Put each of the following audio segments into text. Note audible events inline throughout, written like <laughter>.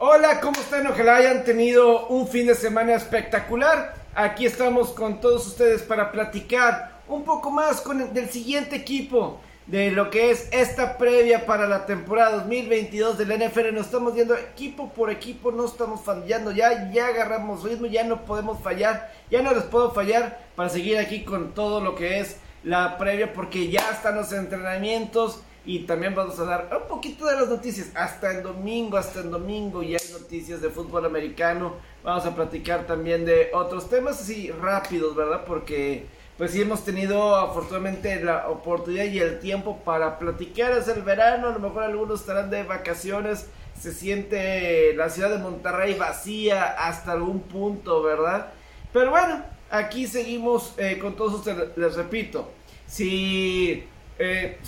Hola, ¿cómo están? Ojalá hayan tenido un fin de semana espectacular. Aquí estamos con todos ustedes para platicar un poco más con el, del siguiente equipo de lo que es esta previa para la temporada 2022 del NFL. Nos estamos viendo equipo por equipo, no estamos fallando ya, ya agarramos ritmo, ya no podemos fallar, ya no les puedo fallar para seguir aquí con todo lo que es la previa porque ya están los entrenamientos y también vamos a dar un poquito de las noticias. Hasta el domingo, hasta el domingo ya hay noticias de fútbol americano. Vamos a platicar también de otros temas así rápidos, ¿verdad? Porque pues sí hemos tenido afortunadamente la oportunidad y el tiempo para platicar. Es el verano, a lo mejor algunos estarán de vacaciones. Se siente la ciudad de Monterrey vacía hasta algún punto, ¿verdad? Pero bueno, aquí seguimos eh, con todos ustedes. Les repito, si... Eh,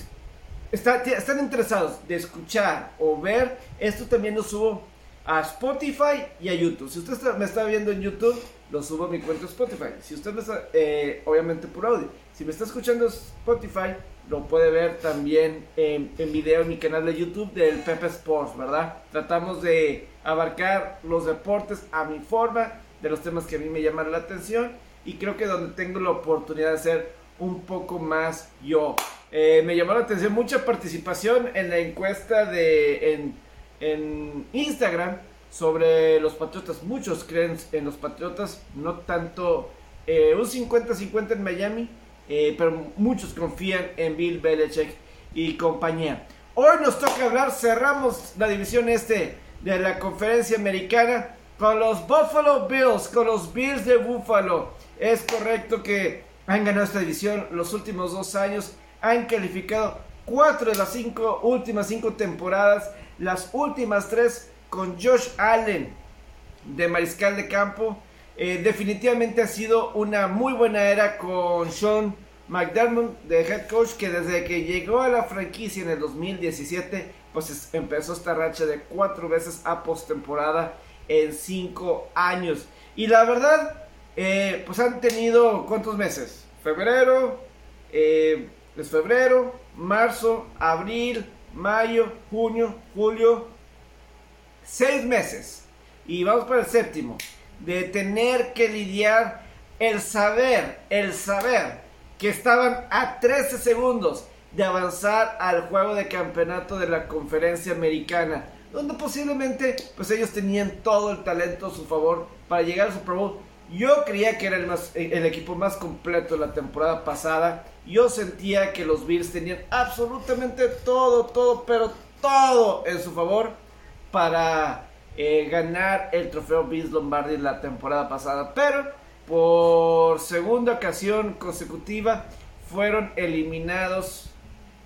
están interesados de escuchar o ver, esto también lo subo a Spotify y a YouTube. Si usted me está viendo en YouTube, lo subo a mi cuenta Spotify. Si usted me está, eh, obviamente por audio. Si me está escuchando Spotify, lo puede ver también en, video en mi canal de YouTube del Pepe Sports, ¿verdad? Tratamos de abarcar los deportes a mi forma, de los temas que a mí me llaman la atención y creo que donde tengo la oportunidad de ser un poco más yo. Eh, me llamó la atención mucha participación en la encuesta de en, en, Instagram sobre los Patriotas. Muchos creen en los Patriotas, no tanto eh, un 50-50 en Miami, eh, pero muchos confían en Bill Belichick y compañía. Hoy nos toca hablar, cerramos la división este de la conferencia americana con los Buffalo Bills, con los Bills de Buffalo. Es correcto que han ganado esta división los últimos dos años han calificado cuatro de las cinco últimas cinco temporadas, las últimas tres con Josh Allen de mariscal de campo. Eh, definitivamente ha sido una muy buena era con Sean McDermott de head coach que desde que llegó a la franquicia en el 2017 pues empezó esta racha de cuatro veces a postemporada en cinco años y la verdad eh, pues han tenido cuántos meses febrero eh, es febrero, marzo, abril, mayo, junio, julio. Seis meses. Y vamos para el séptimo. De tener que lidiar el saber, el saber que estaban a 13 segundos de avanzar al juego de campeonato de la conferencia americana. Donde posiblemente pues ellos tenían todo el talento a su favor para llegar al Super Bowl yo creía que era el, más, el equipo más completo de la temporada pasada. Yo sentía que los Bills tenían absolutamente todo, todo, pero todo en su favor para eh, ganar el trofeo Bills Lombardi la temporada pasada. Pero por segunda ocasión consecutiva fueron eliminados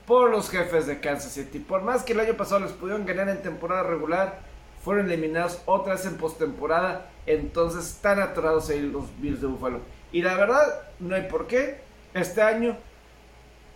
por los jefes de Kansas City. Por más que el año pasado les pudieron ganar en temporada regular, fueron eliminados otra vez en postemporada. Entonces están atorados ahí los Bills de Buffalo. Y la verdad, no hay por qué. Este año,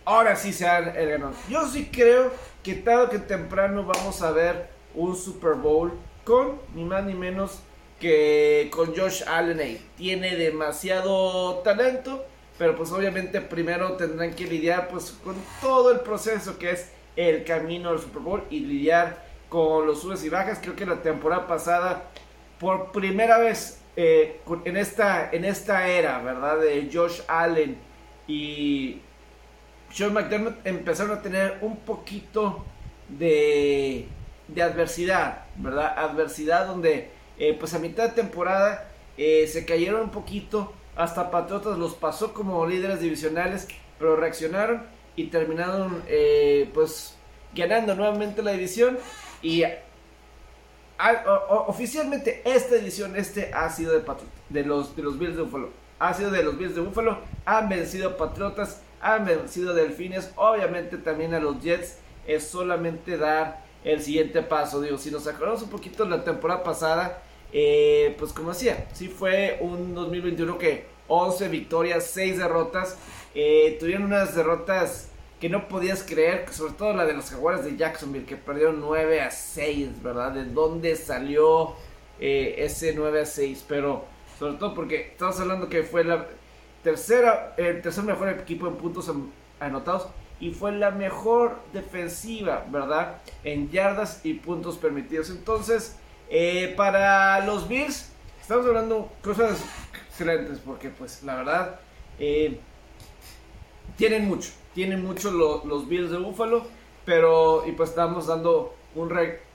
ahora sí se han el ganador. Yo sí creo que tarde que temprano vamos a ver un Super Bowl con ni más ni menos que con Josh Allen ahí. Tiene demasiado talento, pero pues obviamente primero tendrán que lidiar pues con todo el proceso que es el camino al Super Bowl y lidiar con los subes y bajas. Creo que la temporada pasada, por primera vez eh, en, esta, en esta era, ¿verdad? De Josh Allen y Sean McDermott empezaron a tener un poquito de, de adversidad, ¿verdad? Adversidad donde, eh, pues a mitad de temporada eh, se cayeron un poquito. Hasta Patriotas los pasó como líderes divisionales, pero reaccionaron y terminaron, pues, ganando nuevamente la división y oficialmente esta edición, este ha sido de, de, los, de los Bills de Buffalo. Ha sido de los Bills de Buffalo. Han vencido Patriotas, han vencido Delfines. Obviamente también a los Jets es solamente dar el siguiente paso. Digo, si nos acordamos un poquito de la temporada pasada, eh, pues como decía, sí fue un 2021 que 11 victorias, 6 derrotas. Eh, tuvieron unas derrotas que no podías creer, sobre todo la de los jaguares de Jacksonville, que perdieron 9 a 6, ¿verdad? ¿De dónde salió eh, ese 9 a 6? Pero sobre todo porque estamos hablando que fue la tercera, el tercer mejor equipo en puntos anotados y fue la mejor defensiva, ¿verdad? En yardas y puntos permitidos. Entonces, Eh, para los Bills, estamos hablando cosas excelentes porque pues la verdad eh, tienen mucho, tienen mucho los Bills de Buffalo, pero y pues estamos dando un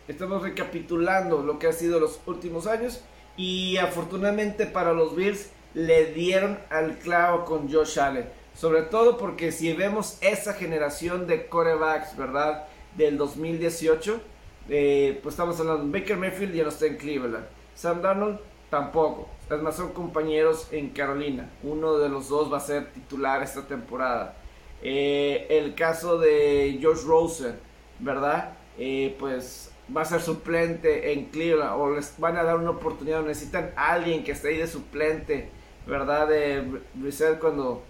estamos recapitulando lo que ha sido los últimos años y afortunadamente para los Bills le dieron al clavo con Josh Allen. Sobre todo porque si vemos esa generación de corebacks, ¿verdad? Del 2018, eh, pues estamos hablando, Baker Mayfield ya no está en Cleveland. Sam Darnold tampoco. Además son compañeros en Carolina. Uno de los dos va a ser titular esta temporada. Eh, el caso de Josh Rosen, ¿verdad? Eh, pues va a ser suplente en Cleveland o les van a dar una oportunidad, necesitan alguien que esté ahí de suplente, ¿verdad? De Brissett cuando,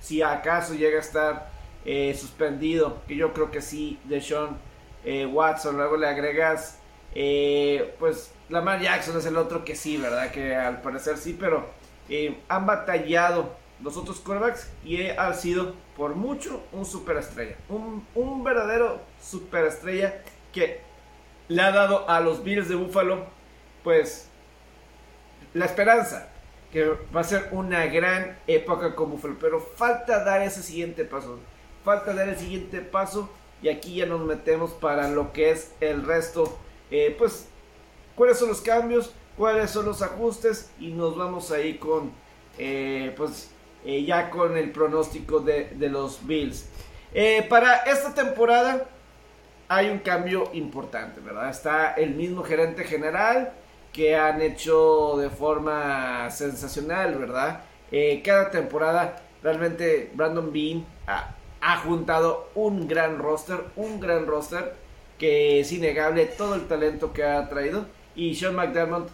si acaso llega a estar eh, suspendido, que yo creo que sí, de Sean eh, Watson, luego le agregas, eh, pues Lamar Jackson es el otro que sí, ¿verdad? Que al parecer sí, pero han batallado los otros quarterbacks y ha sido por mucho un superestrella, un, un verdadero superestrella que le ha dado a los Bills de Buffalo, pues, la esperanza que va a ser una gran época con Buffalo. Pero falta dar ese siguiente paso. Falta dar el siguiente paso. Y aquí ya nos metemos para lo que es el resto. Eh, pues, cuáles son los cambios, cuáles son los ajustes. Y nos vamos ahí con, eh, pues, eh, ya con el pronóstico de, de los Bills. para esta temporada hay un cambio importante, ¿verdad? Está el mismo gerente general que han hecho de forma sensacional, ¿verdad? Eh, cada temporada realmente Brandon Bean ha, juntado un gran roster, un gran roster que es innegable todo el talento que ha traído. Y Sean McDermott,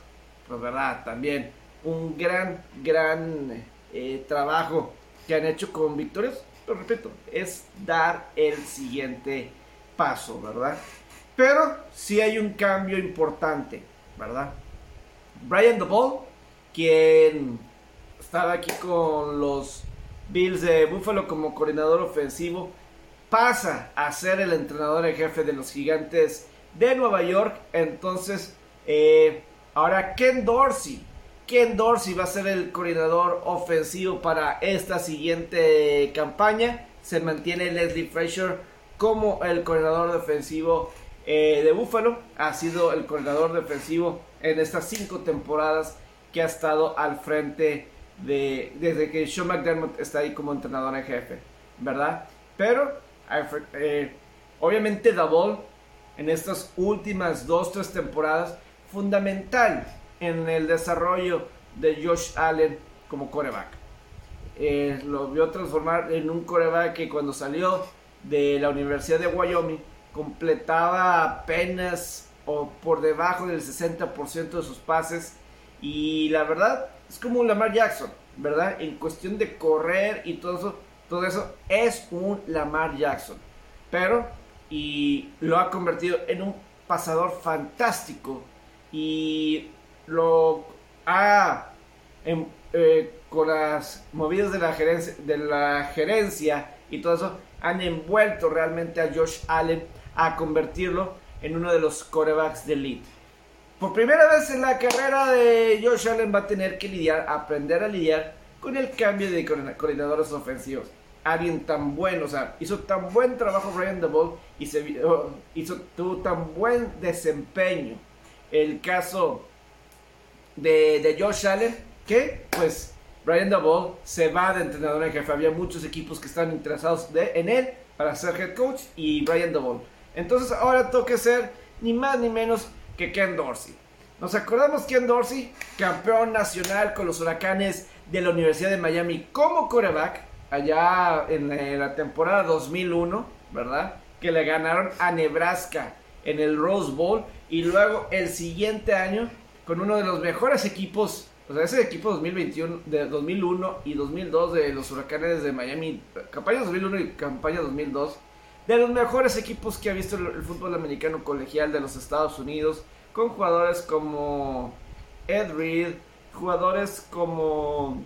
pues verdad, también un gran, gran eh, trabajo que han hecho con victorias. Pero repito, es dar el siguiente paso, ¿verdad? Pero sí hay un cambio importante, ¿verdad? Brian DeBall, quien estaba aquí con los Bills de Buffalo como coordinador ofensivo, pasa a ser el entrenador en jefe de los gigantes de Nueva York. Entonces, eh, ahora Ken Dorsey. Ken Dorsey va a ser el coordinador ofensivo para esta siguiente campaña. Se mantiene Leslie Frazier como el coordinador defensivo eh, de Buffalo. Ha sido el coordinador defensivo en estas cinco temporadas que ha estado al frente de desde que Sean McDermott está ahí como entrenador en jefe, ¿verdad? Pero eh, obviamente Davol en estas últimas dos tres temporadas fundamental en el desarrollo de Josh Allen como coreback. Eh, lo vio transformar en un coreback que cuando salió de la Universidad de Wyoming completaba apenas o por debajo del 60% de sus pases y la verdad es como un Lamar Jackson, ¿verdad? En cuestión de correr y todo eso, todo eso es un Lamar Jackson. Pero y lo ha convertido en un pasador fantástico y lo ha eh, con las movidas de la gerencia de la gerencia y todo eso han envuelto realmente a Josh Allen a convertirlo en uno de los corebacks de elite. Por primera vez en la carrera de Josh Allen va a tener que lidiar, aprender a lidiar con el cambio de coordinadores ofensivos. Alguien tan bueno, o sea, hizo tan buen trabajo Brian DeBall y se, oh, hizo, tuvo tan buen desempeño. El caso de, Josh Allen, que pues Brian Dabble se va de entrenador en jefe. Había muchos equipos que están interesados en él para ser head coach y Brian Dabble. Entonces ahora toca ser ni más ni menos que Ken Dorsey. Nos acordamos Ken Dorsey, campeón nacional con los huracanes de la Universidad de Miami como coreback allá en la temporada 2001, ¿verdad? Que le ganaron a Nebraska en el Rose Bowl y luego el siguiente año con uno de los mejores equipos o sea, ese equipo 2021, de 2001 y 2002 de los Huracanes de Miami, campaña 2001 y campaña 2002, de los mejores equipos que ha visto el, fútbol americano colegial de los Estados Unidos, con jugadores como Ed Reed, jugadores como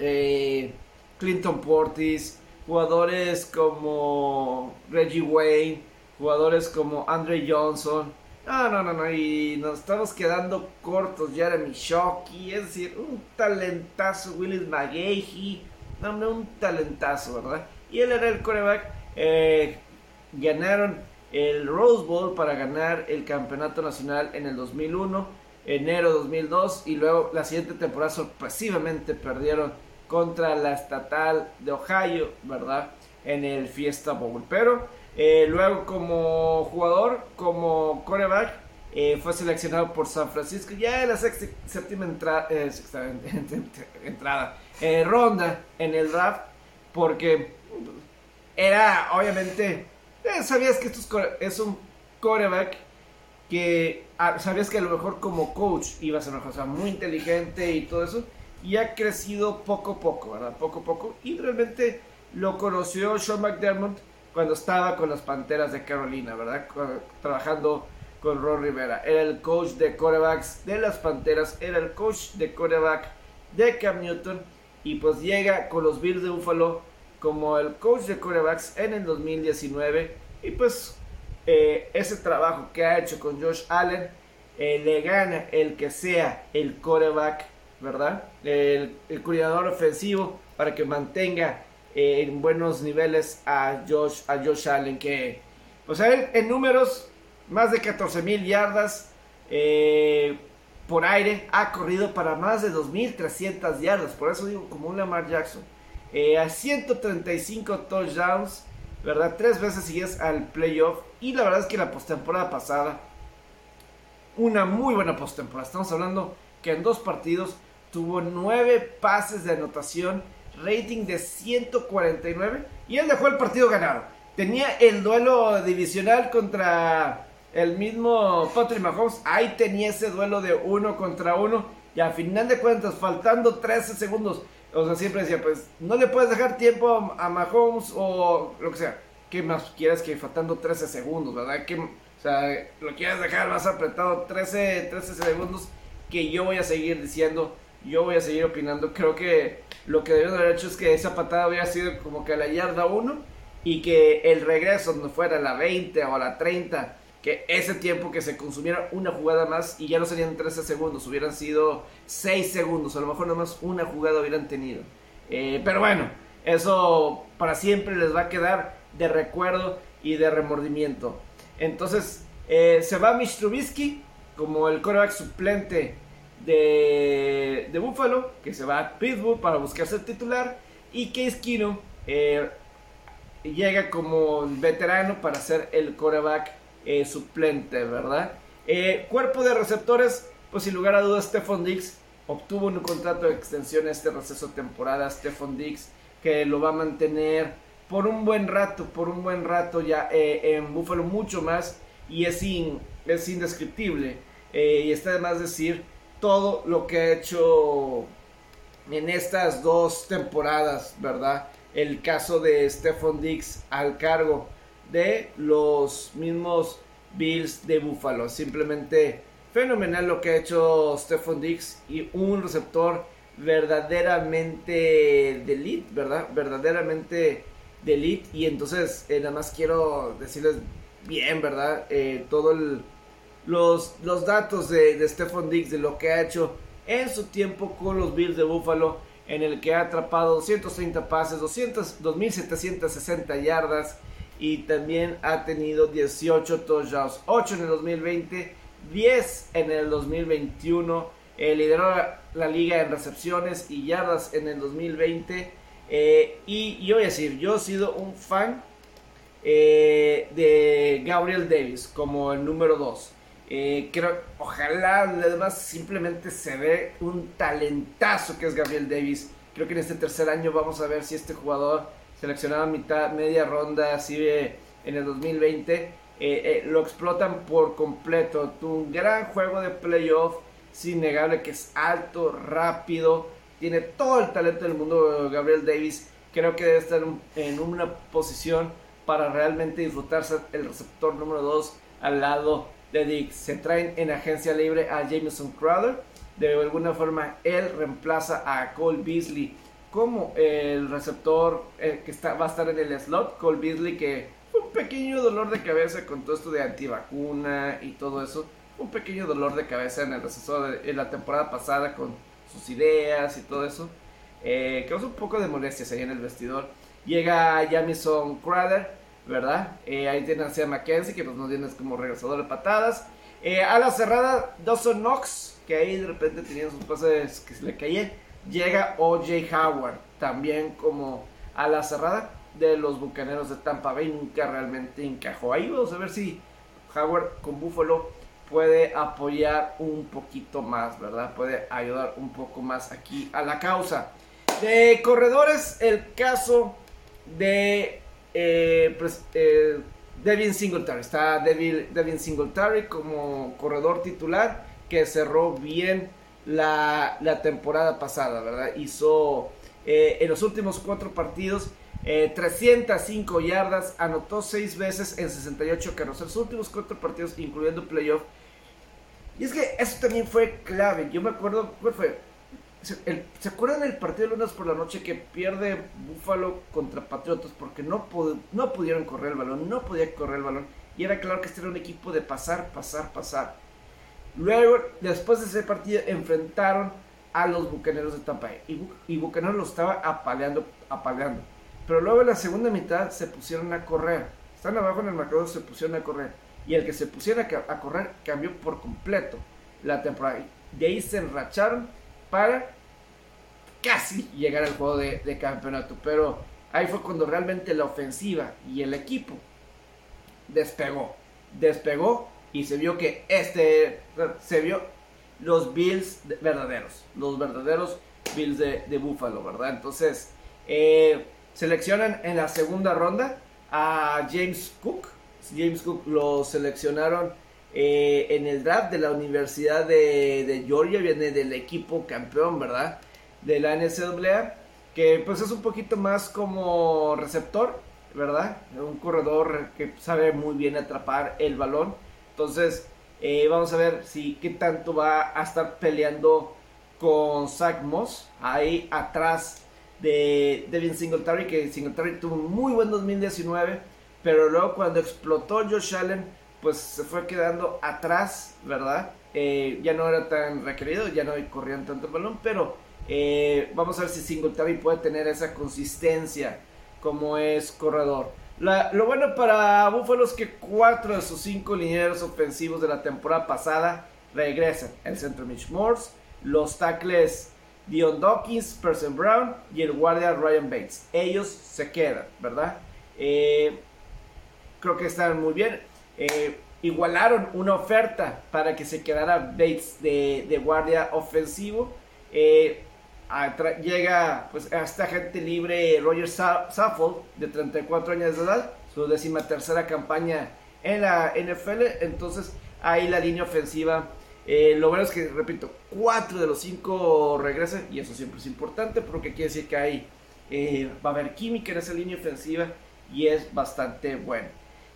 eh, Clinton Portis, jugadores como Reggie Wayne, jugadores como Andre Johnson, No, no, no, no, y nos estamos quedando cortos. Jeremy Shockey, es decir, un talentazo. Willis McGahee, no, no, un talentazo, ¿verdad? Y él era el coreback. Eh, ganaron el Rose Bowl para ganar el campeonato nacional en el 2001, enero 2002, y luego la siguiente temporada sorpresivamente perdieron contra la estatal de Ohio, ¿verdad? En el Fiesta Bowl. Pero eh, luego como jugador, como coreback, eh, fue seleccionado por San Francisco ya en la sexta, <laughs> séptima eh, entrada, ronda en el draft, porque era obviamente, sabías que esto es un coreback que ah, sabías que a lo mejor como coach iba a ser una cosa muy inteligente y todo eso, y ha crecido poco a poco, ¿verdad? Poco a poco, y realmente lo conoció Sean McDermott cuando estaba con las Panteras de Carolina, ¿verdad? Trabajando con Ron Rivera. Era el coach de corebacks de las Panteras, era el coach de coreback de Cam Newton y pues llega con los Bills de Buffalo como el coach de corebacks en el 2019 y pues eh, ese trabajo que ha hecho con Josh Allen eh, le gana el que sea el coreback, ¿verdad? El, el ofensivo para que mantenga eh, en buenos niveles a Josh, a Josh Allen, que pues a él en números, más de 14 mil yardas eh, por aire, ha corrido para más de 2.300 yardas, por eso digo como un Lamar Jackson, eh, a 135 touchdowns, ¿verdad? Tres veces sigues al playoff, y la verdad es que la postemporada pasada, una muy buena postemporada, estamos hablando que en dos partidos tuvo nueve pases de anotación, rating de 149 y él dejó el partido ganado. Tenía el duelo divisional contra el mismo Patrick Mahomes. Ahí tenía ese duelo de uno contra uno. Y a final de cuentas, faltando 13 segundos. O sea, siempre decía, pues no le puedes dejar tiempo a Mahomes o lo que sea. ¿Qué más quieres que faltando 13 segundos, verdad? Que, o sea, lo quieres dejar más apretado 13, 13 segundos que yo voy a seguir diciendo, yo voy a seguir opinando. Creo que lo que debieron haber hecho es que esa patada hubiera sido como que a la yarda 1 y que el regreso no fuera a la 20 o la 30, que ese tiempo que se consumiera una jugada más y ya no serían 13 segundos, hubieran sido 6 segundos, a lo mejor nomás una jugada hubieran tenido. Eh, pero bueno, eso para siempre les va a quedar de recuerdo y de remordimiento. Entonces, eh, se va Mitch como el coreback suplente de, de Buffalo, que se va a Pittsburgh para buscarse el titular, y Case Keenum eh, llega como veterano para ser el coreback eh, suplente, ¿verdad? Eh, cuerpo de receptores, pues sin lugar a dudas, Stephon Diggs obtuvo un contrato de extensión este receso temporada. Stephon Diggs que lo va a mantener por un buen rato, por un buen rato ya en Buffalo, mucho más, y es, es indescriptible. y está de más decir todo lo que ha hecho en estas dos temporadas, ¿verdad? El caso de Stephon Diggs al cargo de los mismos Bills de Buffalo. Simplemente fenomenal lo que ha hecho Stephon Diggs y un receptor verdaderamente de elite, ¿verdad? Verdaderamente de elite. Y entonces, eh, nada más quiero decirles bien, ¿verdad? Eh, todo los, los datos de, de Stephon Diggs, de lo que ha hecho en su tiempo con los Bills de Buffalo, en el que ha atrapado 230 pases, 200, 2.760 yardas y también ha tenido 18 touchdowns, 8 en el 2020, 10 en el 2021, eh, lideró la, liga en recepciones y yardas en el 2020 eh, y yo voy a decir, yo he sido un fan eh, de Gabriel Davis como el número 2. Eh, creo, ojalá, además simplemente se ve un talentazo que es Gabriel Davis. Creo que en este tercer año vamos a ver si este jugador seleccionado mitad, media ronda, así en el 2020, eh, eh, lo explotan por completo. Tuvo un gran juego de playoff, es innegable que es alto, rápido, tiene todo el talento del mundo Gabriel Davis. Creo que debe estar en una posición para realmente disfrutarse el receptor número 2 al lado de Dick. Se traen en agencia libre a Jameson Crowder. De alguna forma, él reemplaza a Cole Beasley como el receptor eh, que está, va a estar en el slot. Cole Beasley que un pequeño dolor de cabeza con todo esto de antivacuna y todo eso. Un pequeño dolor de cabeza en el receso de la temporada pasada con sus ideas y todo eso. Eh, causó un poco de molestias ahí en el vestidor. Llega Jamison Crowder, ¿verdad? Eh, ahí tiene a Sam McKenzie, que pues nos viene como regresador de patadas. Eh, a la cerrada, Dawson Knox, que ahí de repente tenían sus pases que se le caían. Llega O.J. Howard, también como a la cerrada de los bucaneros de Tampa Bay. Nunca realmente encajó. Ahí vamos a ver si Howard con Buffalo puede apoyar un poquito más, ¿verdad? Puede ayudar un poco más aquí a la causa. De corredores, el caso de eh, pues, eh, Devin Singletary. Está Devin, Devin, Singletary como corredor titular que cerró bien la, temporada pasada, ¿verdad? Hizo eh, en los últimos cuatro partidos 305 yardas, anotó seis veces en 68 carros. En los últimos cuatro partidos, incluyendo playoff. Y es que eso también fue clave. Yo me acuerdo, ¿cuál fue? ¿Se acuerdan del partido de lunes por la noche que pierde Buffalo contra Patriotas porque no, no pudieron correr el balón, no podía correr el balón? Y era claro que este era un equipo de pasar, pasar, pasar. Luego, después de ese partido, enfrentaron a los Bucaneros de Tampa y, y Bucaneros lo estaba apaleando, apaleando. Pero luego en la segunda mitad se pusieron a correr. Están abajo en el marcador, se pusieron a correr. Y el que se pusiera a correr cambió por completo la temporada. De ahí se enracharon para casi llegar al juego de, campeonato. Pero ahí fue cuando realmente la ofensiva y el equipo despegó. Despegó y se vio que este, se vio los Bills verdaderos. Los verdaderos Bills de, de Buffalo, ¿verdad? Entonces, eh, seleccionan en la segunda ronda a James Cook. James Cook lo seleccionaron eh, en el draft de la Universidad de, Georgia, viene del equipo campeón, ¿verdad? De la NCAA, que pues es un poquito más como receptor, ¿verdad? Un corredor que sabe muy bien atrapar el balón. Entonces, eh, vamos a ver si qué tanto va a estar peleando con Zach Moss ahí atrás de Devin Singletary, que Singletary tuvo un muy buen 2019, pero luego cuando explotó Josh Allen, pues se fue quedando atrás, ¿verdad? Eh, ya no era tan requerido, ya no corrían tanto el balón, pero eh, vamos a ver si Singletary puede tener esa consistencia como es corredor. Lo bueno para Buffalo es que cuatro de sus cinco linieros ofensivos de la temporada pasada regresan. El centro Mitch Morse, los tackles Dion Dawkins, Person Brown y el guardia Ryan Bates. Ellos se quedan, ¿verdad? Eh, creo que están muy bien. Eh, igualaron una oferta para que se quedara Bates de, guardia ofensivo. Eh, llega pues a esta gente libre Roger Saffold de 34 años de edad, su décima tercera campaña en la NFL. Entonces ahí la línea ofensiva eh, lo bueno es que, repito, cuatro de los cinco regresan y eso siempre es importante porque quiere decir que hay, eh, va a haber química en esa línea ofensiva y es bastante bueno.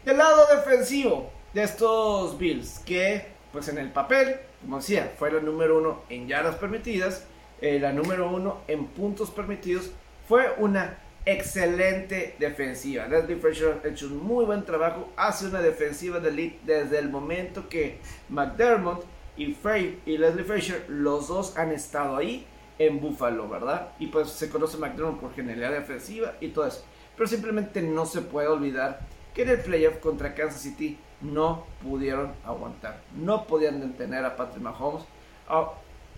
Del lado defensivo de estos Bills, que pues en el papel, como decía, fue la número uno en yardas permitidas, eh, la número uno en puntos permitidos, fue una excelente defensiva. Leslie Frazier ha hecho un muy buen trabajo, hace una defensiva de elite desde el momento que McDermott y, Frey, y Leslie Frazier, los dos han estado ahí en Buffalo, ¿verdad? Y pues se conoce McDermott por genialidad defensiva y todo eso. Pero simplemente no se puede olvidar que en el playoff contra Kansas City no pudieron aguantar. No podían detener a Patrick Mahomes. Ah,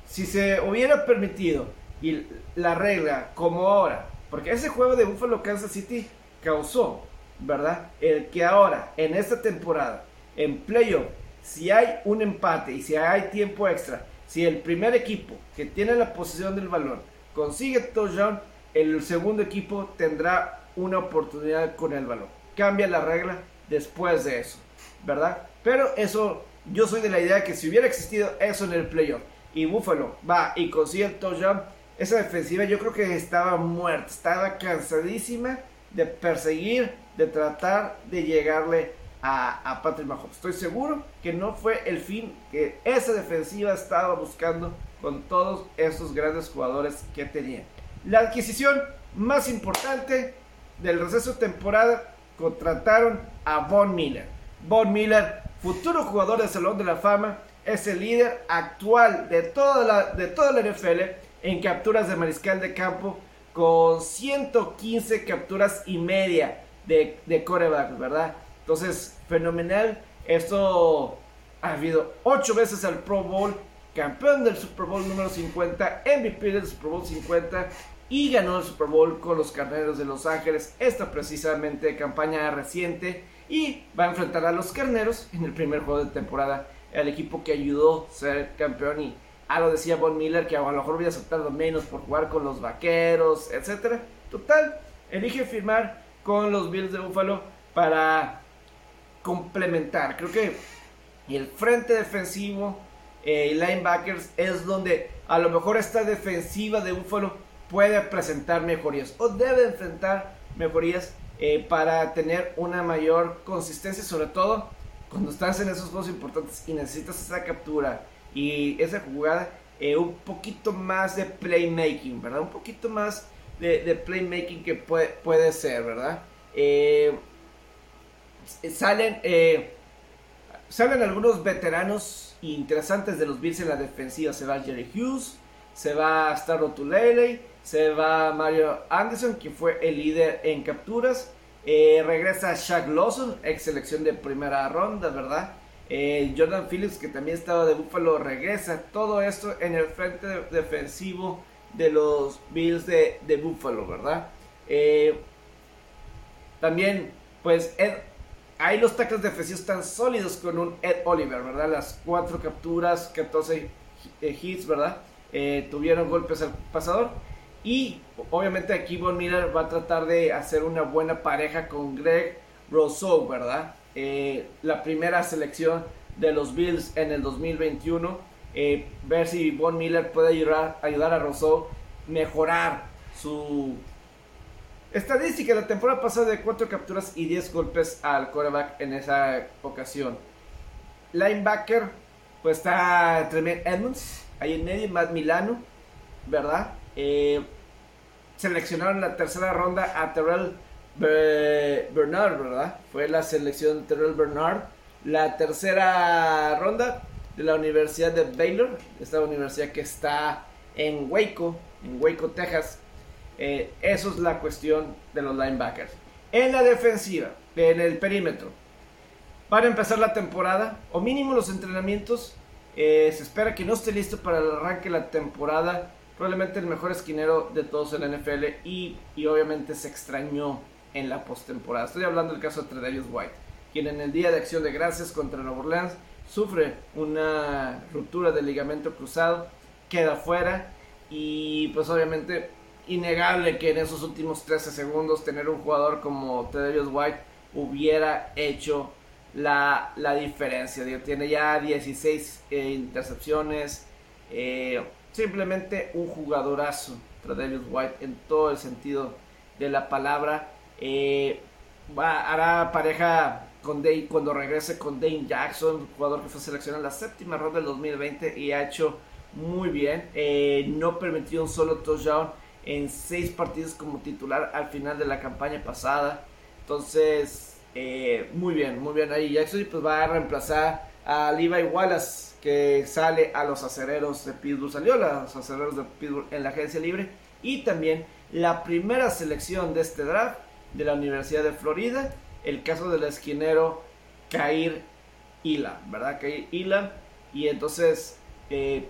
si se hubiera permitido y la regla como ahora, porque ese juego de Buffalo Kansas City causó, ¿verdad? El que ahora, en esta temporada, en playoff, si hay un empate y si hay tiempo extra, si el primer equipo que tiene la posición del balón consigue touchdown, el segundo equipo tendrá una oportunidad con el balón. Cambia la regla después de eso, ¿verdad? Pero eso, yo soy de la idea que si hubiera existido eso en el playoff y Buffalo va y consigue el touchdown, esa defensiva yo creo que estaba muerta, estaba cansadísima de perseguir, de tratar de llegarle a, Patrick Mahomes. Estoy seguro que no fue el fin que esa defensiva estaba buscando con todos estos grandes jugadores que tenía. La adquisición más importante del receso de temporada contrataron a Von Miller. Von Miller, futuro jugador del Salón de la Fama, es el líder actual de toda la, de NFL en capturas de mariscal de campo con 115 capturas y media de, de coreback, ¿verdad? Entonces, fenomenal. Esto ha habido 8 veces al Pro Bowl, campeón del Super Bowl número 50, MVP del Super Bowl 50 y ganó el Super Bowl con los Carneros de Los Ángeles. Esta precisamente campaña reciente y va a enfrentar a los Carneros en el primer juego de temporada, el equipo que ayudó a ser campeón y Ah, lo decía Von Miller que a lo mejor hubiera aceptado menos por jugar con los vaqueros, etc. Total, elige firmar con los Bills de Buffalo para complementar. Creo que el frente defensivo eh, y linebackers es donde a lo mejor esta defensiva de Buffalo puede presentar mejorías o debe enfrentar mejorías eh, para tener una mayor consistencia, sobre todo cuando estás en esos juegos importantes y necesitas esa captura y esa jugada eh, un poquito más de playmaking, ¿verdad? Un poquito más de, playmaking que puede, puede ser, ¿verdad? Eh, salen, eh, salen algunos veteranos interesantes de los Bills en la defensiva. Se va Jerry Hughes, se va Starro Tulele, se va Mario Anderson, que fue el líder en capturas. Regresa Shaq Lawson, ex selección de primera ronda, ¿verdad? Eh, Jordan Phillips, que también estaba de Buffalo, regresa. Todo esto en el frente defensivo de los Bills de, de Buffalo, ¿verdad? Eh, también, pues, Ed, ahí los tackles defensivos están sólidos con un Ed Oliver, ¿verdad? Las cuatro capturas, 14 eh, hits, ¿verdad? tuvieron golpes al pasador. Y obviamente aquí Von Miller va a tratar de hacer una buena pareja con Greg Rousseau, ¿verdad? Eh, la primera selección de los Bills en el 2021. Eh, ver si Von Miller puede ayudar, ayudar a Rousseau mejorar su estadística la temporada pasada de 4 capturas y 10 golpes al quarterback en esa ocasión. Linebacker, pues está Tremaine Edmonds, ahí en medio, Matt Milano, ¿verdad? Eh, seleccionaron la tercera ronda a Terrell Bernard, ¿verdad? Fue la selección Terrell Bernard. La tercera ronda de la Universidad de Baylor, esta universidad que está en Waco, en Waco, Texas. Eh, eso es la cuestión de los linebackers. En la defensiva, en el perímetro, para empezar la temporada, o mínimo los entrenamientos, eh, se espera que no esté listo para el arranque de la temporada. Probablemente el mejor esquinero de todos en la NFL y, y obviamente se extrañó en la postemporada. Estoy hablando del caso de Tredavious White, quien en el día de acción de gracias contra Nueva Orleans sufre una ruptura del ligamento cruzado, queda fuera y pues obviamente innegable que en esos últimos 13 segundos tener un jugador como Tredavious White hubiera hecho la, la diferencia. tiene ya 16 eh, intercepciones. Eh, simplemente un jugadorazo, Tredavious White, en todo el sentido de la palabra. Eh, va, hará pareja con Dane, cuando regrese con Dane Jackson, jugador que fue seleccionado en la séptima ronda del 2020 y ha hecho muy bien. Eh, no permitió un solo touchdown en seis partidos como titular al final de la campaña pasada. Entonces, eh, muy bien, muy bien ahí. Jackson pues va a reemplazar a Levi Wallace que sale a los acereros de Pittsburgh. Salió a los acereros de Pittsburgh en la agencia libre. Y también la primera selección de este draft de la Universidad de Florida, el caso del esquinero Kair Ilan, ¿verdad? Kair Ilan. Y entonces, eh,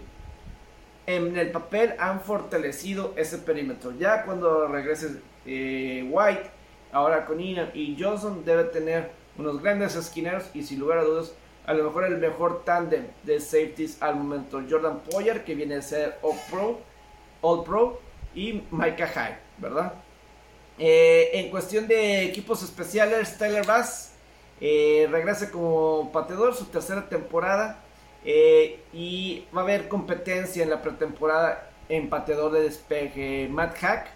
en el papel han fortalecido ese perímetro. Ya cuando regrese eh, White, ahora con Ilan y Johnson, debe tener unos grandes esquineros y sin lugar a dudas, a lo mejor el mejor tándem de safeties al momento. Jordan Poyer, que viene a ser All Pro, All Pro y Micah Hyde, ¿verdad? Eh, en cuestión de equipos especiales, Tyler Bass eh, regresa como pateador su tercera temporada eh, y va a haber competencia en la pretemporada en pateador de despeje. Matt Hack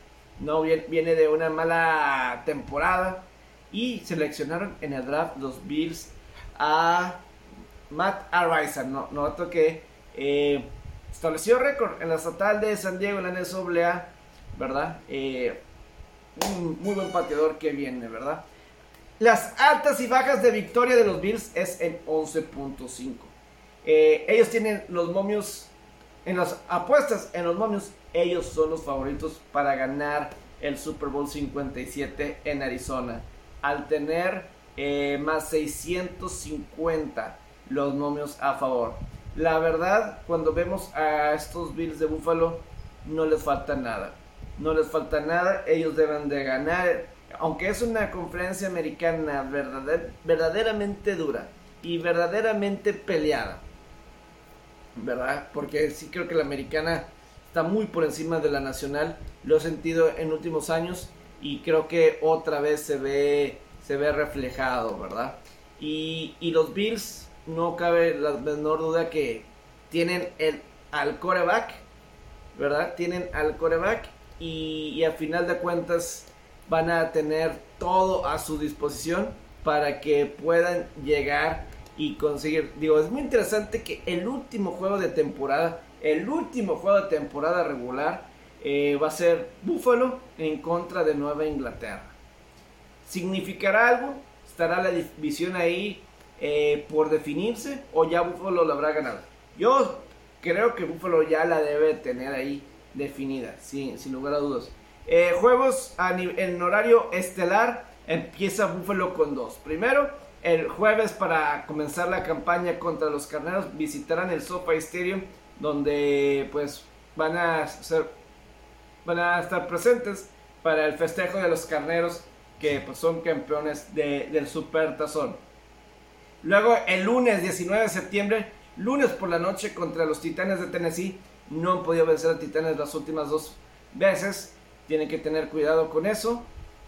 no viene, de una mala temporada y seleccionaron en el draft los Bills a Matt Araiza, no, noto que estableció récord en la estatal de San Diego en la NSAA, ¿verdad? un muy buen pateador que viene, ¿verdad? las altas y bajas de victoria de los Bills es en 11.5. Eh, ellos tienen los momios en las apuestas, en los momios, ellos son los favoritos para ganar el Super Bowl 57 en Arizona. Al tener eh, más 650 los momios a favor. La verdad, cuando vemos a estos Bills de Buffalo, no les falta nada. No les falta nada, ellos deben de ganar. Aunque es una conferencia americana verdaderamente dura y verdaderamente peleada. ¿Verdad? Porque sí creo que la americana está muy por encima de la nacional. Lo he sentido en últimos años y creo que otra vez se ve, se ve reflejado, ¿verdad? Y, y los Bills no cabe la menor duda que tienen el, al coreback, ¿verdad? Tienen al coreback y, y a final de cuentas van a tener todo a su disposición para que puedan llegar y conseguir. Digo, es muy interesante que el último juego de temporada, el último juego de temporada regular, eh, va a ser Buffalo en contra de Nueva Inglaterra. ¿Significará algo? ¿Estará la división ahí eh, por definirse o ya Buffalo lo habrá ganado. Yo creo que Buffalo ya la debe tener ahí definida, sin, sin lugar a dudas. Eh, juegos en horario estelar empieza Buffalo con dos. Primero, el jueves para comenzar la campaña contra los carneros visitarán el SoFi Stadium donde pues van a ser van a estar presentes para el festejo de los carneros que pues, son campeones del Super Tazón. Luego el lunes 19 de septiembre, lunes por la noche contra los Titanes de Tennessee. No han podido vencer a Titanes las últimas dos veces. Tienen que tener cuidado con eso.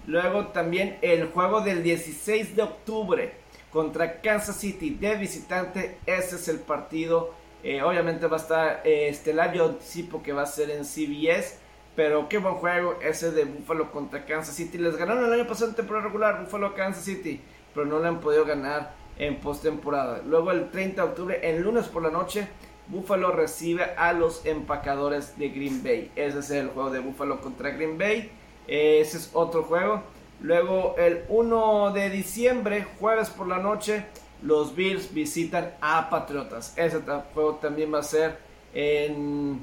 Luego también el juego del 16 de octubre contra Kansas City de visitante. Ese es el partido. Eh, obviamente va a estar eh, estelar. Yo anticipo que va a ser en CBS. Pero qué buen juego ese de Buffalo contra Kansas City. Les ganaron el año pasado en temporada regular Buffalo Kansas City. Pero no le han podido ganar en postemporada. Luego el 30 de octubre, el lunes por la noche, Buffalo recibe a los empacadores de Green Bay. Ese es el juego de Buffalo contra Green Bay. Ese es otro juego. Luego el 1 de diciembre, jueves por la noche, los Bills visitan a Patriotas. Ese juego también va a ser en,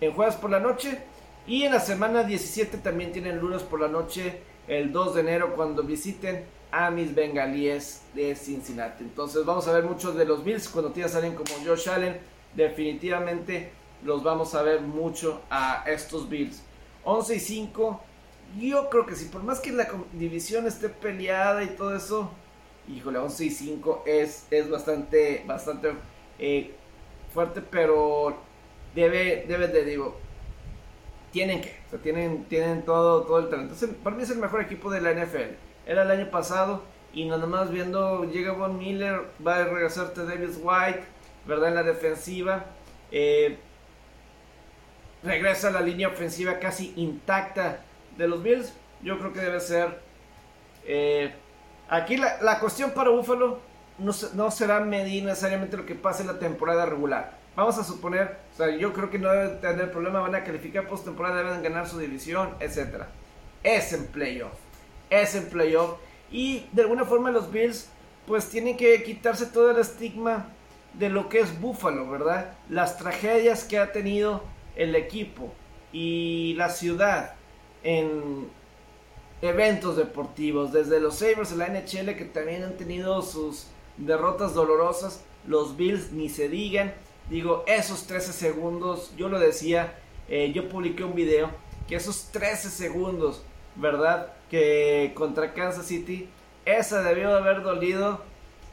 en jueves por la noche. Y en la semana 17 también tienen lunes por la noche, el 2 de enero, cuando visiten a mis bengalíes de Cincinnati. Entonces vamos a ver muchos de los Bills cuando tienes salen como Josh Allen. Definitivamente los vamos a ver mucho a estos Bills. 11 y 5. Yo creo que sí, por más que la división esté peleada y todo eso, híjole, 11 y 5 es, es bastante, bastante eh, fuerte, pero debe, debe de, digo, tienen que, o sea, tienen, tienen todo, todo el talento. para mí es el mejor equipo de la NFL era el año pasado y nada más viendo, llega Von Miller, va a regresarte Davis White, ¿verdad? En la defensiva. Eh, regresa la línea ofensiva casi intacta de los Bills. Yo creo que debe ser... Eh, aquí la, cuestión para Buffalo no, no será medir necesariamente lo que pase en la temporada regular. Vamos a suponer, o sea, yo creo que no deben tener problema, van a calificar postemporada, deben ganar su división, etc. Es en playoff es en playoff. Y de alguna forma los Bills pues tienen que quitarse todo el estigma de lo que es Buffalo, ¿verdad? Las tragedias que ha tenido el equipo y la ciudad en eventos deportivos, desde los Sabres de la NHL que también han tenido sus derrotas dolorosas, los Bills ni se digan, digo, esos 13 segundos, yo lo decía, eh, yo publiqué un video, que esos 13 segundos, ¿verdad? Que contra Kansas City. Esa debió de haber dolido.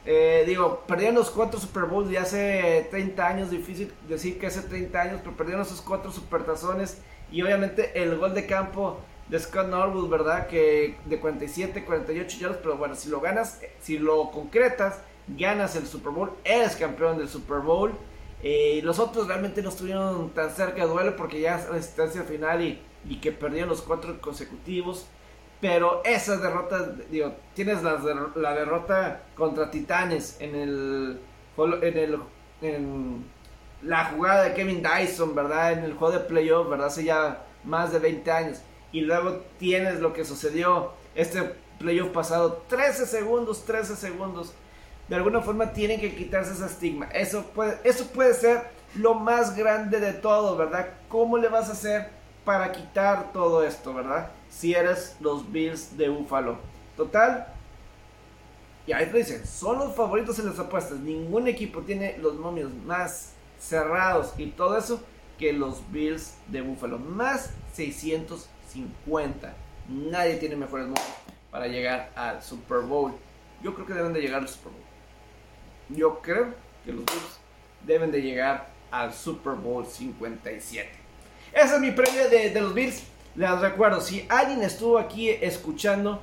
Eh, digo, perdieron los cuatro Super Bowls de hace 30 años. Difícil decir que hace 30 años, pero perdieron esos cuatro supertazones. Y obviamente el gol de campo de Scott Norwood, ¿verdad? Que de 47, 48 yardas. Pero bueno, si lo ganas, si lo concretas, ganas el Super Bowl. Eres campeón del Super Bowl. Eh, los otros realmente no estuvieron tan cerca de duelo porque ya es la instancia final y, y que perdieron los cuatro consecutivos. Pero esas derrotas, tienes la, derrota contra Titanes en el, en el la jugada de Kevin Dyson, ¿verdad? En el juego de playoff, ¿verdad? Hace ya más de 20 años. Y luego tienes lo que sucedió este playoff pasado. 13 segundos, 13 segundos. De alguna forma tienen que quitarse ese estigma. Eso puede, eso puede ser lo más grande de todo, ¿verdad? ¿Cómo le vas a hacer para quitar todo esto, ¿verdad? Si eres los Bills de Buffalo. Total. Y ahí te dicen, son los favoritos en las apuestas. Ningún equipo tiene los momios más cerrados y todo eso que los Bills de Buffalo. Más 650. Nadie tiene mejores momios para llegar al Super Bowl. Yo creo que deben de llegar al Super Bowl. Yo creo que los Bills deben de llegar al Super Bowl 57. Esa es mi previa de, los Bills. Les recuerdo, si alguien estuvo aquí escuchando,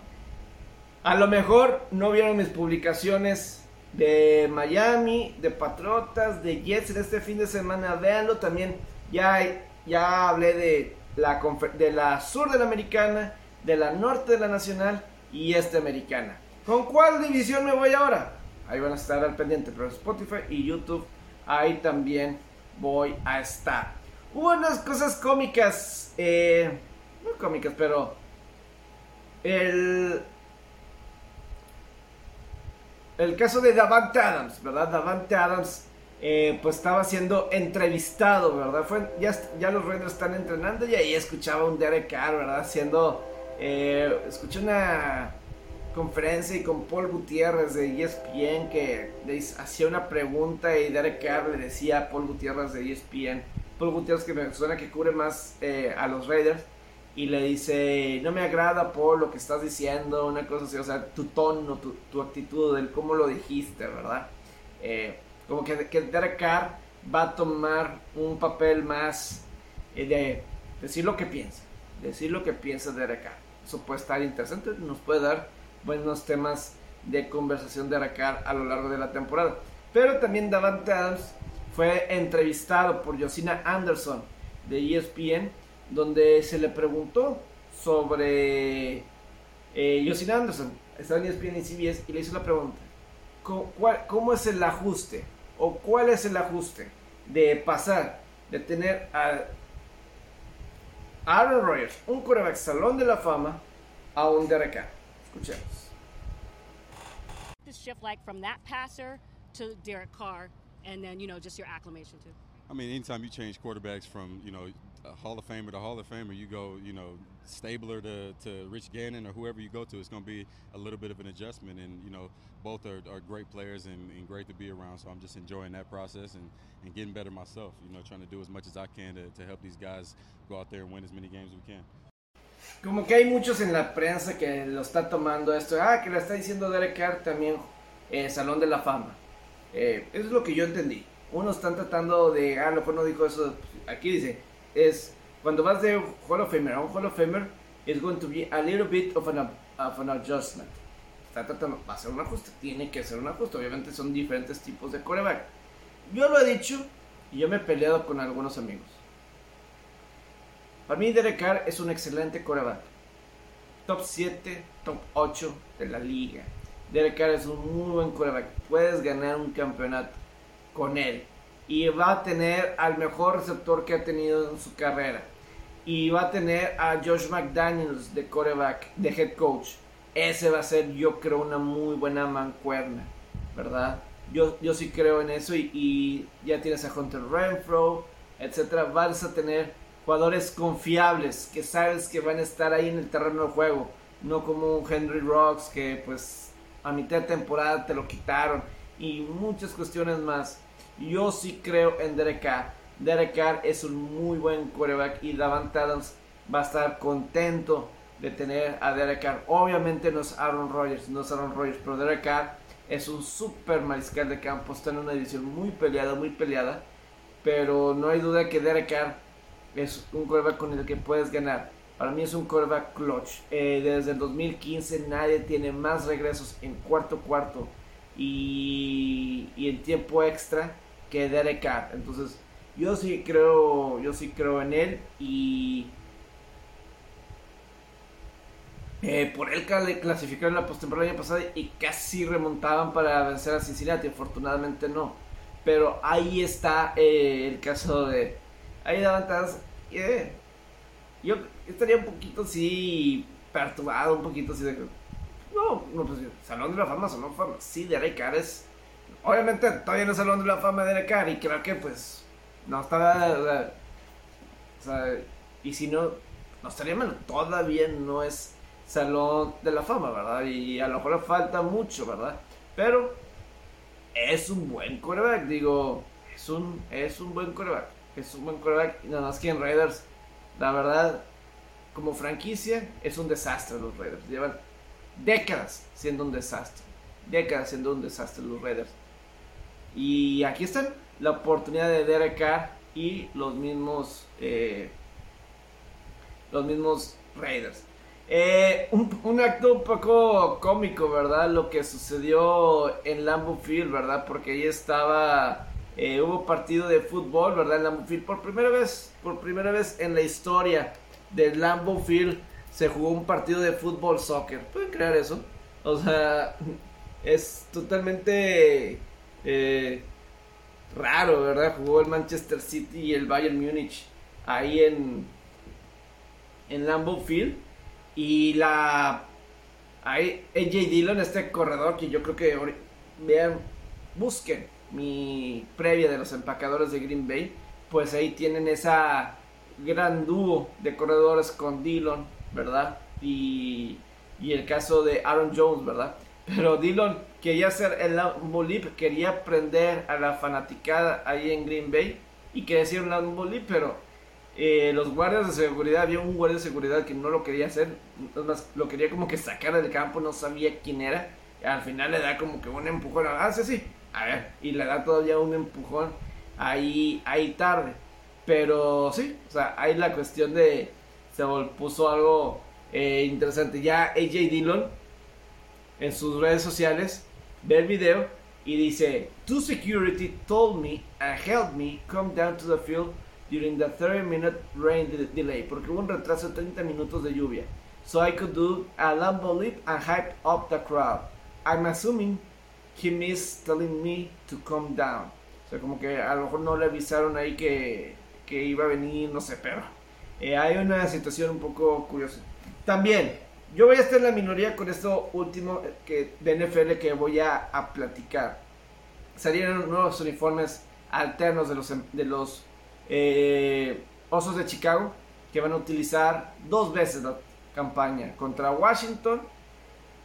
a lo mejor no vieron mis publicaciones de Miami, de Patriotas, de Jets en este fin de semana. Véanlo también. Ya, ya hablé de la, de la sur de la americana, de la norte de la nacional y esta americana. ¿Con cuál división me voy ahora? Ahí van a estar al pendiente, pero Spotify y YouTube, ahí también voy a estar. Hubo unas cosas cómicas, eh, no cómicas, pero el, el caso de Davante Adams, ¿verdad? Davante Adams, eh, pues estaba siendo entrevistado, ¿verdad? Fue, ya, ya los Raiders están entrenando y ahí escuchaba un Derek Carr, ¿verdad? Haciendo, eh, escuché una conferencia y con Paul Gutiérrez de ESPN que hacía una pregunta y Derek Carr le decía a Paul Gutiérrez de ESPN, Paul Gutiérrez que me suena que cubre más eh, a los Raiders, y le dice, no me agrada Paul lo que estás diciendo, una cosa así, o sea, tu tono, tu, tu actitud, el cómo lo dijiste, ¿verdad? Eh, como que, que, Derek Carr va a tomar un papel más eh, de decir lo que piensa, decir lo que piensa Derek Carr. Eso puede estar interesante, nos puede dar buenos temas de conversación de Carr a lo largo de la temporada. Pero también Davante Adams fue entrevistado por Josina Anderson de ESPN donde se le preguntó sobre eh, Justin Anderson, estaba en ESPN y CBS, y le hizo la pregunta, ¿cómo, es el ajuste? ¿O cuál es el ajuste de pasar de tener a Aaron Rodgers, un quarterback salón de la fama, a un Carr? Escuchemos. Derek Carr, and then you know just your acclimation too. I mean, anytime you change quarterbacks from you know Hall of Famer to Hall of Famer, you go, you know, Stabler to, to Rich Gannon or whoever you go to, it's going to be a little bit of an adjustment. And, you know, both are, are great players and, and, great to be around. So I'm just enjoying that process and, and getting better myself, you know, trying to do as much as I can to, to help these guys go out there and win as many games as we can. Como que hay muchos en la prensa que lo está tomando esto. Ah, que le está diciendo Derek Carr también eh, Salón de la Fama. Eh, eso es lo que yo entendí. Unos están tratando de, ah, no dijo eso. Aquí dice, es cuando vas de Hall of Famer a un Hall of Famer, it's going to be a little bit of an, of an adjustment. Está tratando, va a ser un ajuste, tiene que ser un ajuste. Obviamente son diferentes tipos de coreback. Yo lo he dicho y yo me he peleado con algunos amigos. Para mí, Derek Carr es un excelente coreback. Top 7, top 8 de la liga. Derek Carr es un muy buen coreback. Puedes ganar un campeonato con él y va a tener al mejor receptor que ha tenido en su carrera. Y va a tener a Josh McDaniels de coreback, de head coach. Ese va a ser, yo creo, una muy buena mancuerna, ¿verdad? Yo, yo sí creo en eso y, ya tienes a Hunter Renfro, etcétera. Vas a tener jugadores confiables que sabes que van a estar ahí en el terreno de juego. No como un Henry Rocks que pues a mitad de temporada te lo quitaron y muchas cuestiones más. Yo sí creo en Derek Carr. Derek Carr es un muy buen quarterback y Davante Adams va a estar contento de tener a Derek Carr. Obviamente no es Aaron Rodgers, no es Aaron Rodgers, pero Derek Carr es un super mariscal de campo. Está en una división muy peleada, muy peleada. Pero no hay duda que Derek Carr es un quarterback con el que puedes ganar. Para mí es un quarterback clutch. Eh, desde el 2015 nadie tiene más regresos en cuarto cuarto y, en tiempo extra que Derek Carr. Entonces, yo sí creo, yo sí creo en él y eh, por él clasificaron la postemporada el año pasado y casi remontaban para vencer a Cincinnati. Afortunadamente no. Pero ahí está eh, el caso de. Ahí daban eh, yo estaría un poquito así perturbado, un poquito así de. no, no, pues Salón de la Fama, Salón de la Fama. Sí, Derek Carr es. Obviamente, todavía no es Salón de la Fama de Derek Carr y creo que, pues, no está. O sea, y si no, no estaría mal. Todavía no es Salón de la Fama, ¿verdad? Y a lo mejor le falta mucho, ¿verdad? Pero es un buen quarterback, digo, es un, es un buen quarterback. Es un buen quarterback. Nada más que en Raiders, la verdad, como franquicia, es un desastre los Raiders. Llevan décadas siendo un desastre. Décadas siendo un desastre los Raiders. Y aquí están la oportunidad de Derek Carr y los mismos eh, los mismos Raiders. Eh, un, acto un poco cómico, ¿verdad? Lo que sucedió en Lambeau Field, ¿verdad? Porque ahí estaba, eh, hubo partido de fútbol, ¿verdad? En Lambeau Field por primera vez, por primera vez en la historia del Lambeau Field se jugó un partido de fútbol soccer. ¿Pueden creer eso? O sea, <laughs> es totalmente eh, raro, ¿verdad? Jugó el Manchester City y el Bayern Múnich ahí en, en Lambeau Field. Y la. Hay AJ Dillon, este corredor que yo creo que. Vean, busquen mi previa de los empacadores de Green Bay. Pues ahí tienen esa gran dúo de corredores con Dillon, ¿verdad? Y, y el caso de Aaron Jones, ¿verdad? Pero Dillon quería hacer el Lambo quería aprender a la fanaticada ahí en Green Bay y quería hacer un Lambo pero eh, los guardias de seguridad, había un guardia de seguridad que no lo quería hacer, más lo quería como que sacar del campo, no sabía quién era, y al final le da como que un empujón, ah, sí, sí, a ver, y le da todavía un empujón ahí, ahí tarde, pero sí, o sea, ahí la cuestión de, se puso algo eh, interesante, ya AJ Dillon en sus redes sociales ve el video y dice, Two security told me and helped me come down to the field during the 30 minute rain delay, porque hubo un retraso de 30 minutos de lluvia. So I could do a Lambo leap and hype up the crowd. I'm assuming he missed telling me to come down. O sea, como que a lo mejor no le avisaron ahí que, que iba a venir, no sé, pero eh, hay una situación un poco curiosa. También, yo voy a estar en la minoría con esto último que, de NFL que voy a, a platicar. Salieron nuevos uniformes alternos de los, de los eh, Osos de Chicago, que van a utilizar dos veces la campaña contra Washington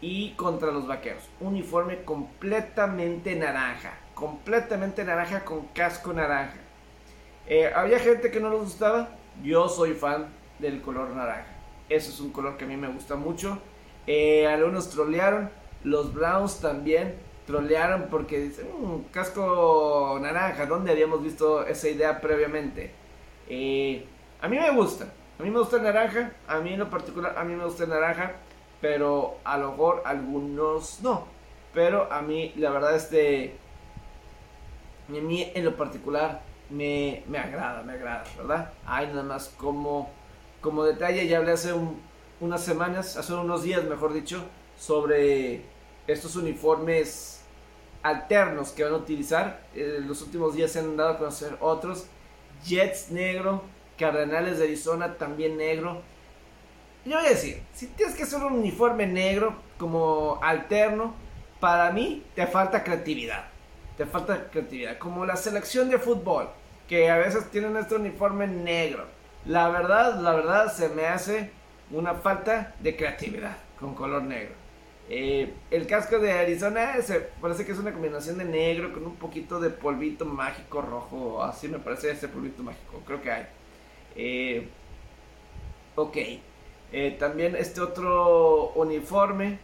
y contra los Vaqueros. Uniforme completamente naranja, completamente naranja con casco naranja. Eh, había gente que no les gustaba, yo soy fan del color naranja. Eso es un color que a mí me gusta mucho. Eh, algunos trolearon, los Browns también trolearon porque dicen, mm, casco naranja, ¿dónde habíamos visto esa idea previamente? Eh, a mí me gusta, a mí me gusta el naranja, a mí en lo particular, a mí me gusta el naranja, pero a lo mejor algunos no. Pero a mí, la verdad, este, a mí en lo particular me, me agrada, me agrada, ¿verdad? Hay nada más como, como detalle, ya hablé hace unas semanas, hace unos días, mejor dicho, sobre estos uniformes alternos que van a utilizar. En los últimos días se han dado a conocer otros. Jets negro, Cardenales de Arizona también negro. Yo voy a decir, si tienes que hacer un uniforme negro como alterno, para mí te falta creatividad. Te falta creatividad. Como la selección de fútbol, que a veces tienen este uniforme negro. La verdad, la verdad se me hace una falta de creatividad con color negro. Eh, el casco de Arizona se parece que es una combinación de negro con un poquito de polvito mágico rojo. Así me parece ese polvito mágico. Creo que hay. Eh, ok. Eh, también este otro uniforme.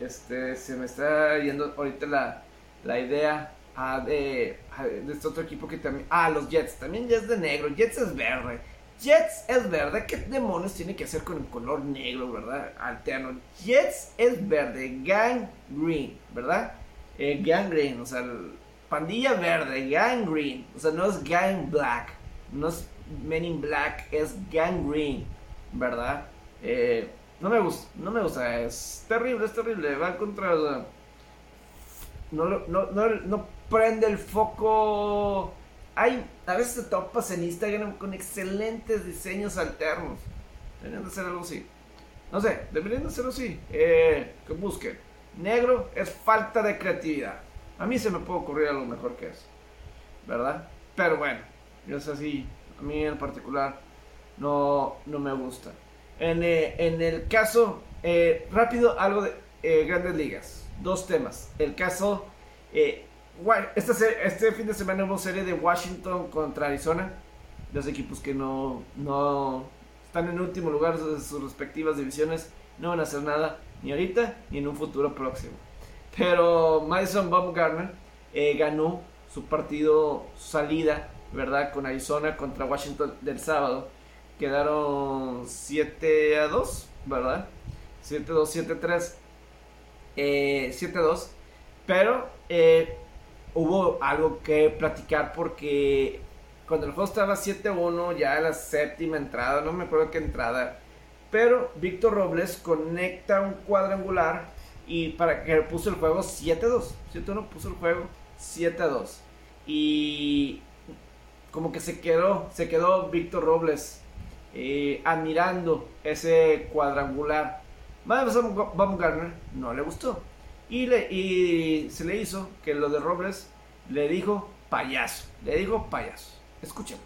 Este se me está yendo ahorita la, la idea ah, de, ah, de, este otro equipo que también. Ah, los Jets. También Jets de negro. Jets es verde. Jets es verde. ¿Qué demonios tiene que hacer con el color negro, verdad? Alterno. Jets es verde. Gang green, ¿verdad? Eh, gang green, o sea, pandilla verde. Gang green. O sea, no es gang black. No es Men in Black, es gang green, ¿verdad? Eh, no me gusta, no me gusta. Es terrible, es terrible. Va contra. no, no, no, no prende el foco hay, a veces te topas en Instagram con excelentes diseños alternos. Deberían de hacer algo así. No sé, deberían hacerlo así. Eh, que busquen. Negro es falta de creatividad. A mí se me puede ocurrir algo mejor que eso. ¿Verdad? Pero bueno, es así. A mí en particular no, no me gusta. En, eh, en el caso, eh, rápido, algo de eh, grandes ligas. Dos temas. El caso, este, este fin de semana hubo serie de Washington contra Arizona. Dos equipos que no, no están en último lugar de sus respectivas divisiones. No van a hacer nada ni ahorita ni en un futuro próximo. Pero Madison Baumgartner ganó su partido salida, ¿verdad? Con Arizona contra Washington del sábado quedaron 7 a 2, ¿verdad? 7-2, 7-3, eh, 7-2. Pero eh, hubo algo que platicar porque cuando el juego estaba 7-1, ya la séptima entrada, no me acuerdo qué entrada, pero Víctor Robles conecta un cuadrangular y para que puso el juego 7-2. 7-1 puso el juego 7-2. Y como que se quedó, se quedó Víctor Robles eh, admirando ese cuadrangular. Baumgartner no le gustó. Y, le, y se le hizo que lo de Robles le dijo payaso. Le dijo payaso. Escuchemos.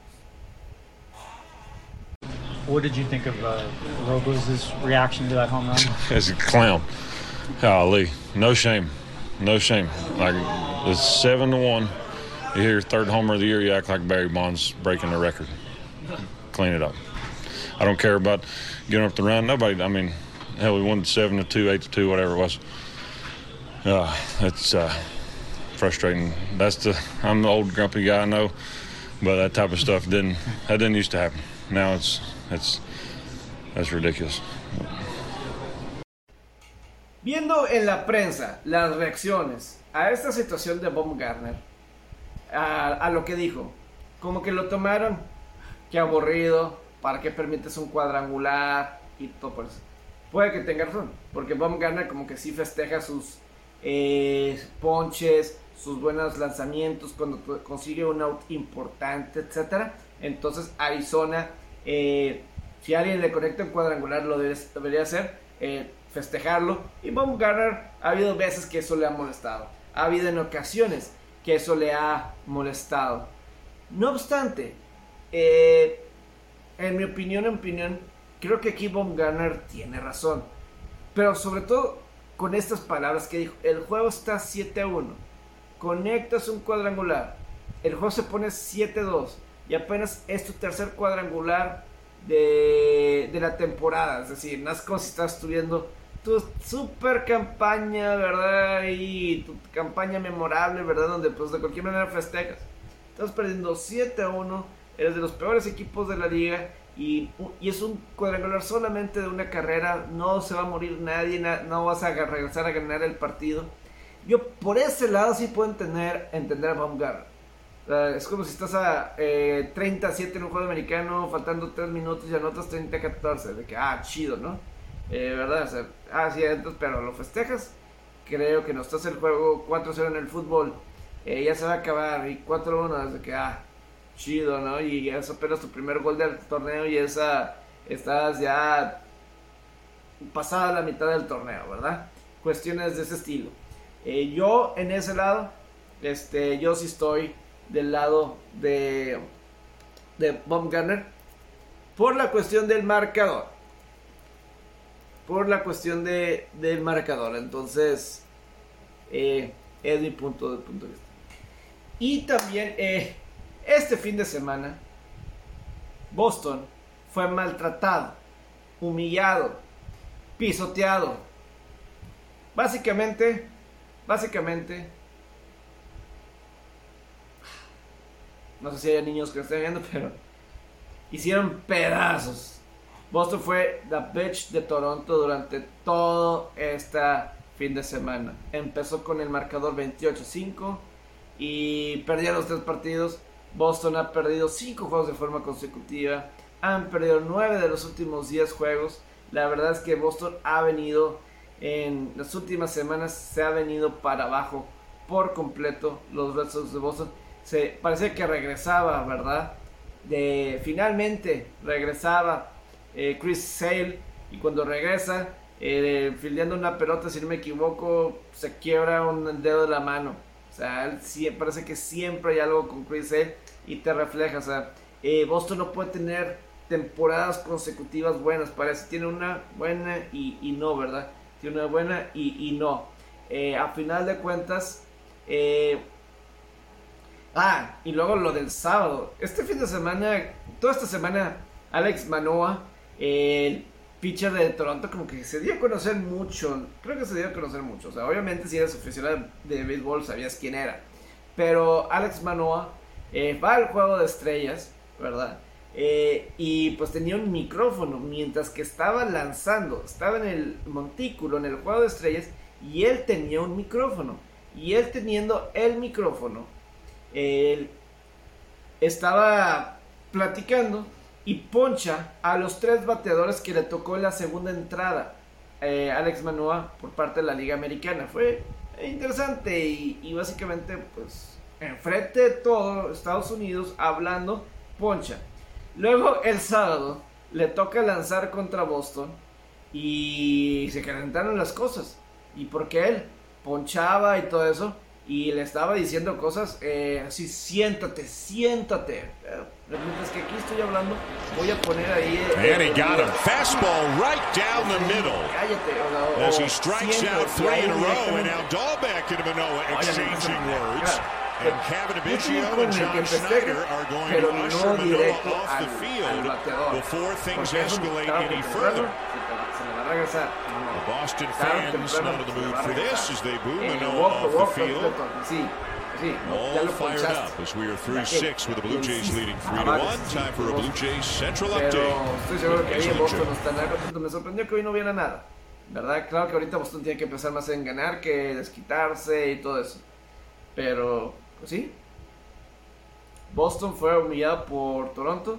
What did you think of uh, Robles' reaction to that home run? As a clown. Golly, no shame, no shame. Like it's seven to one. You hear third homer of the year, you act like Barry Bonds breaking the record. Clean it up. I don't care about getting up the run. Nobody. I mean, hell, we won seven to two, eight to two, whatever it was. Uh, it's uh, frustrating. That's the. I'm the old grumpy guy, I know, but that type of stuff didn't. That didn't used to happen. Now it's it's that's ridiculous. Viendo en la prensa las reacciones a esta situación de Baumgartner, a, a lo que dijo, como que lo tomaron, qué aburrido, ¿Para qué permites un cuadrangular? Y todo por eso. Puede que tenga razón, porque Baumgartner como que sí festeja sus eh, ponches, sus buenos lanzamientos cuando consigue un out importante, etc. Entonces Arizona, eh, si alguien le conecta un cuadrangular, lo debería hacer, eh, festejarlo. Y Baumgartner ha habido veces que eso le ha molestado. Ha habido en ocasiones que eso le ha molestado. No obstante, eh, en mi opinión, en opinión, creo que aquí Baumgartner tiene razón. Pero sobre todo con estas palabras que dijo, el juego está 7 a 1. Conectas un cuadrangular. El juego se pone 7 a 2. Y apenas es tu tercer cuadrangular de, de la temporada. Es decir, no es como si estás estudiando tu super campaña, ¿verdad? Y tu campaña memorable, ¿verdad? Donde pues de cualquier manera festejas. Estás perdiendo 7 a 1 eres de los peores equipos de la liga y, y, es un cuadrangular solamente de una carrera, no se va a morir nadie, no vas a regresar a ganar el partido. Yo por ese lado sí puedo entender, entender a Baumgartner. es como si estás a eh, 30-7 en un juego americano, faltando 3 minutos y anotas 30-14. De que, ah, chido, ¿no? Eh, ¿Verdad? O ah, sí, entonces, pero lo festejas. Creo que no estás el juego 4-0 en el fútbol. Eh, ya se va a acabar y 4-1. Desde que, ah, chido, ¿no? Y es apenas tu primer gol del torneo y esa estás ya pasada la mitad del torneo, ¿verdad? Cuestiones de ese estilo. Eh, yo en ese lado, este, yo sí estoy del lado de, de Baumgartner por la cuestión del marcador. Por la cuestión de, del marcador. Entonces, eh, es mi punto de, punto de vista. Y también, eh, este fin de semana, Boston fue maltratado, humillado, pisoteado. Básicamente, básicamente, no sé si hay niños que estén viendo, pero hicieron pedazos. Boston fue la bitch de Toronto durante todo este fin de semana. Empezó con el marcador 28-5 y perdieron los tres partidos Boston ha perdido 5 juegos de forma consecutiva. Han perdido 9 de los últimos 10 juegos. La verdad es que Boston ha venido en las últimas semanas, se ha venido para abajo por completo los Red Sox de Boston. Se parece que regresaba, ¿verdad? De, finalmente regresaba eh, Chris Sale y cuando regresa, eh, fildeando una pelota, si no me equivoco, se quiebra un dedo de la mano. O sea, parece que siempre hay algo con Chris Sale y te refleja. O sea, eh, Boston no puede tener temporadas consecutivas buenas. Parece tiene una buena y, no, ¿verdad? Tiene una buena y, no. Eh, a final de cuentas, eh, ah, y luego lo del sábado. Este fin de semana, toda esta semana, Alex Manoa, el pitcher de Toronto, como que se dio a conocer mucho. Creo que se dio a conocer mucho. O sea, obviamente, si eres aficionado de béisbol, sabías quién era. Pero Alex Manoa eh, va al juego de estrellas, ¿verdad? Eh, y pues tenía un micrófono mientras que estaba lanzando, estaba en el montículo, en el juego de estrellas, y él tenía un micrófono. Y él teniendo el micrófono, él estaba platicando y poncha a los tres bateadores que le tocó en la segunda entrada. Eh, Alex Manoa por parte de la Liga Americana. Fue interesante y, y básicamente pues enfrente de todo Estados Unidos hablando poncha. Luego el sábado le toca lanzar contra Boston y se calentaron las cosas. Y porque él ponchaba y todo eso y le estaba diciendo cosas eh, así, siéntate, siéntate. mientras que aquí estoy hablando, voy a poner ahí. Eh, And he got him. Fastball right down the middle. Cállate. As he strikes out three in a row, and now Dahlbeck and Manoa exchanging words. And Kevin Abiccio and John Schneider are going to usher Manoa off the field before things escalate any further. The Boston fans not in the mood for this as they boo Manoa off the field. All fired up as we are through six with the Blue Jays leading 3 to 1. Time for a Blue Jays Central update. Estoy seguro que ahí en Boston están contento. Me sorprendió que hoy no hubiera nada. ¿Verdad? Claro que ahorita Boston tiene que empezar más en ganar que desquitarse y todo eso. Pero pues sí. Boston fue humillado por Toronto,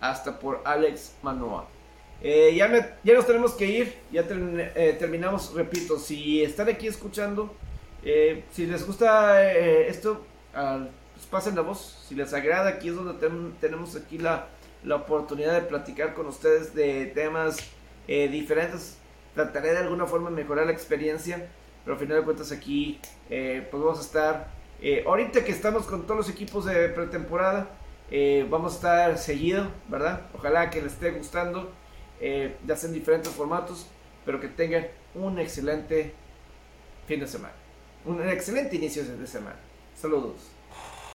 hasta por Alex Manoa. Eh, ya, nos tenemos que ir, ya eh, terminamos, repito, si están aquí escuchando, eh, si les gusta esto, pues pasen la voz, si les agrada, aquí es donde tenemos aquí la, la, oportunidad de platicar con ustedes de temas diferentes, trataré de alguna forma mejorar la experiencia, pero al final de cuentas aquí pues vamos a estar eh, ahorita que estamos con todos los equipos de pretemporada, eh, vamos a estar seguido, ¿verdad? Ojalá que les esté gustando, eh, ya sea en diferentes formatos, pero que tengan un excelente fin de semana. Un excelente inicio de semana. Saludos.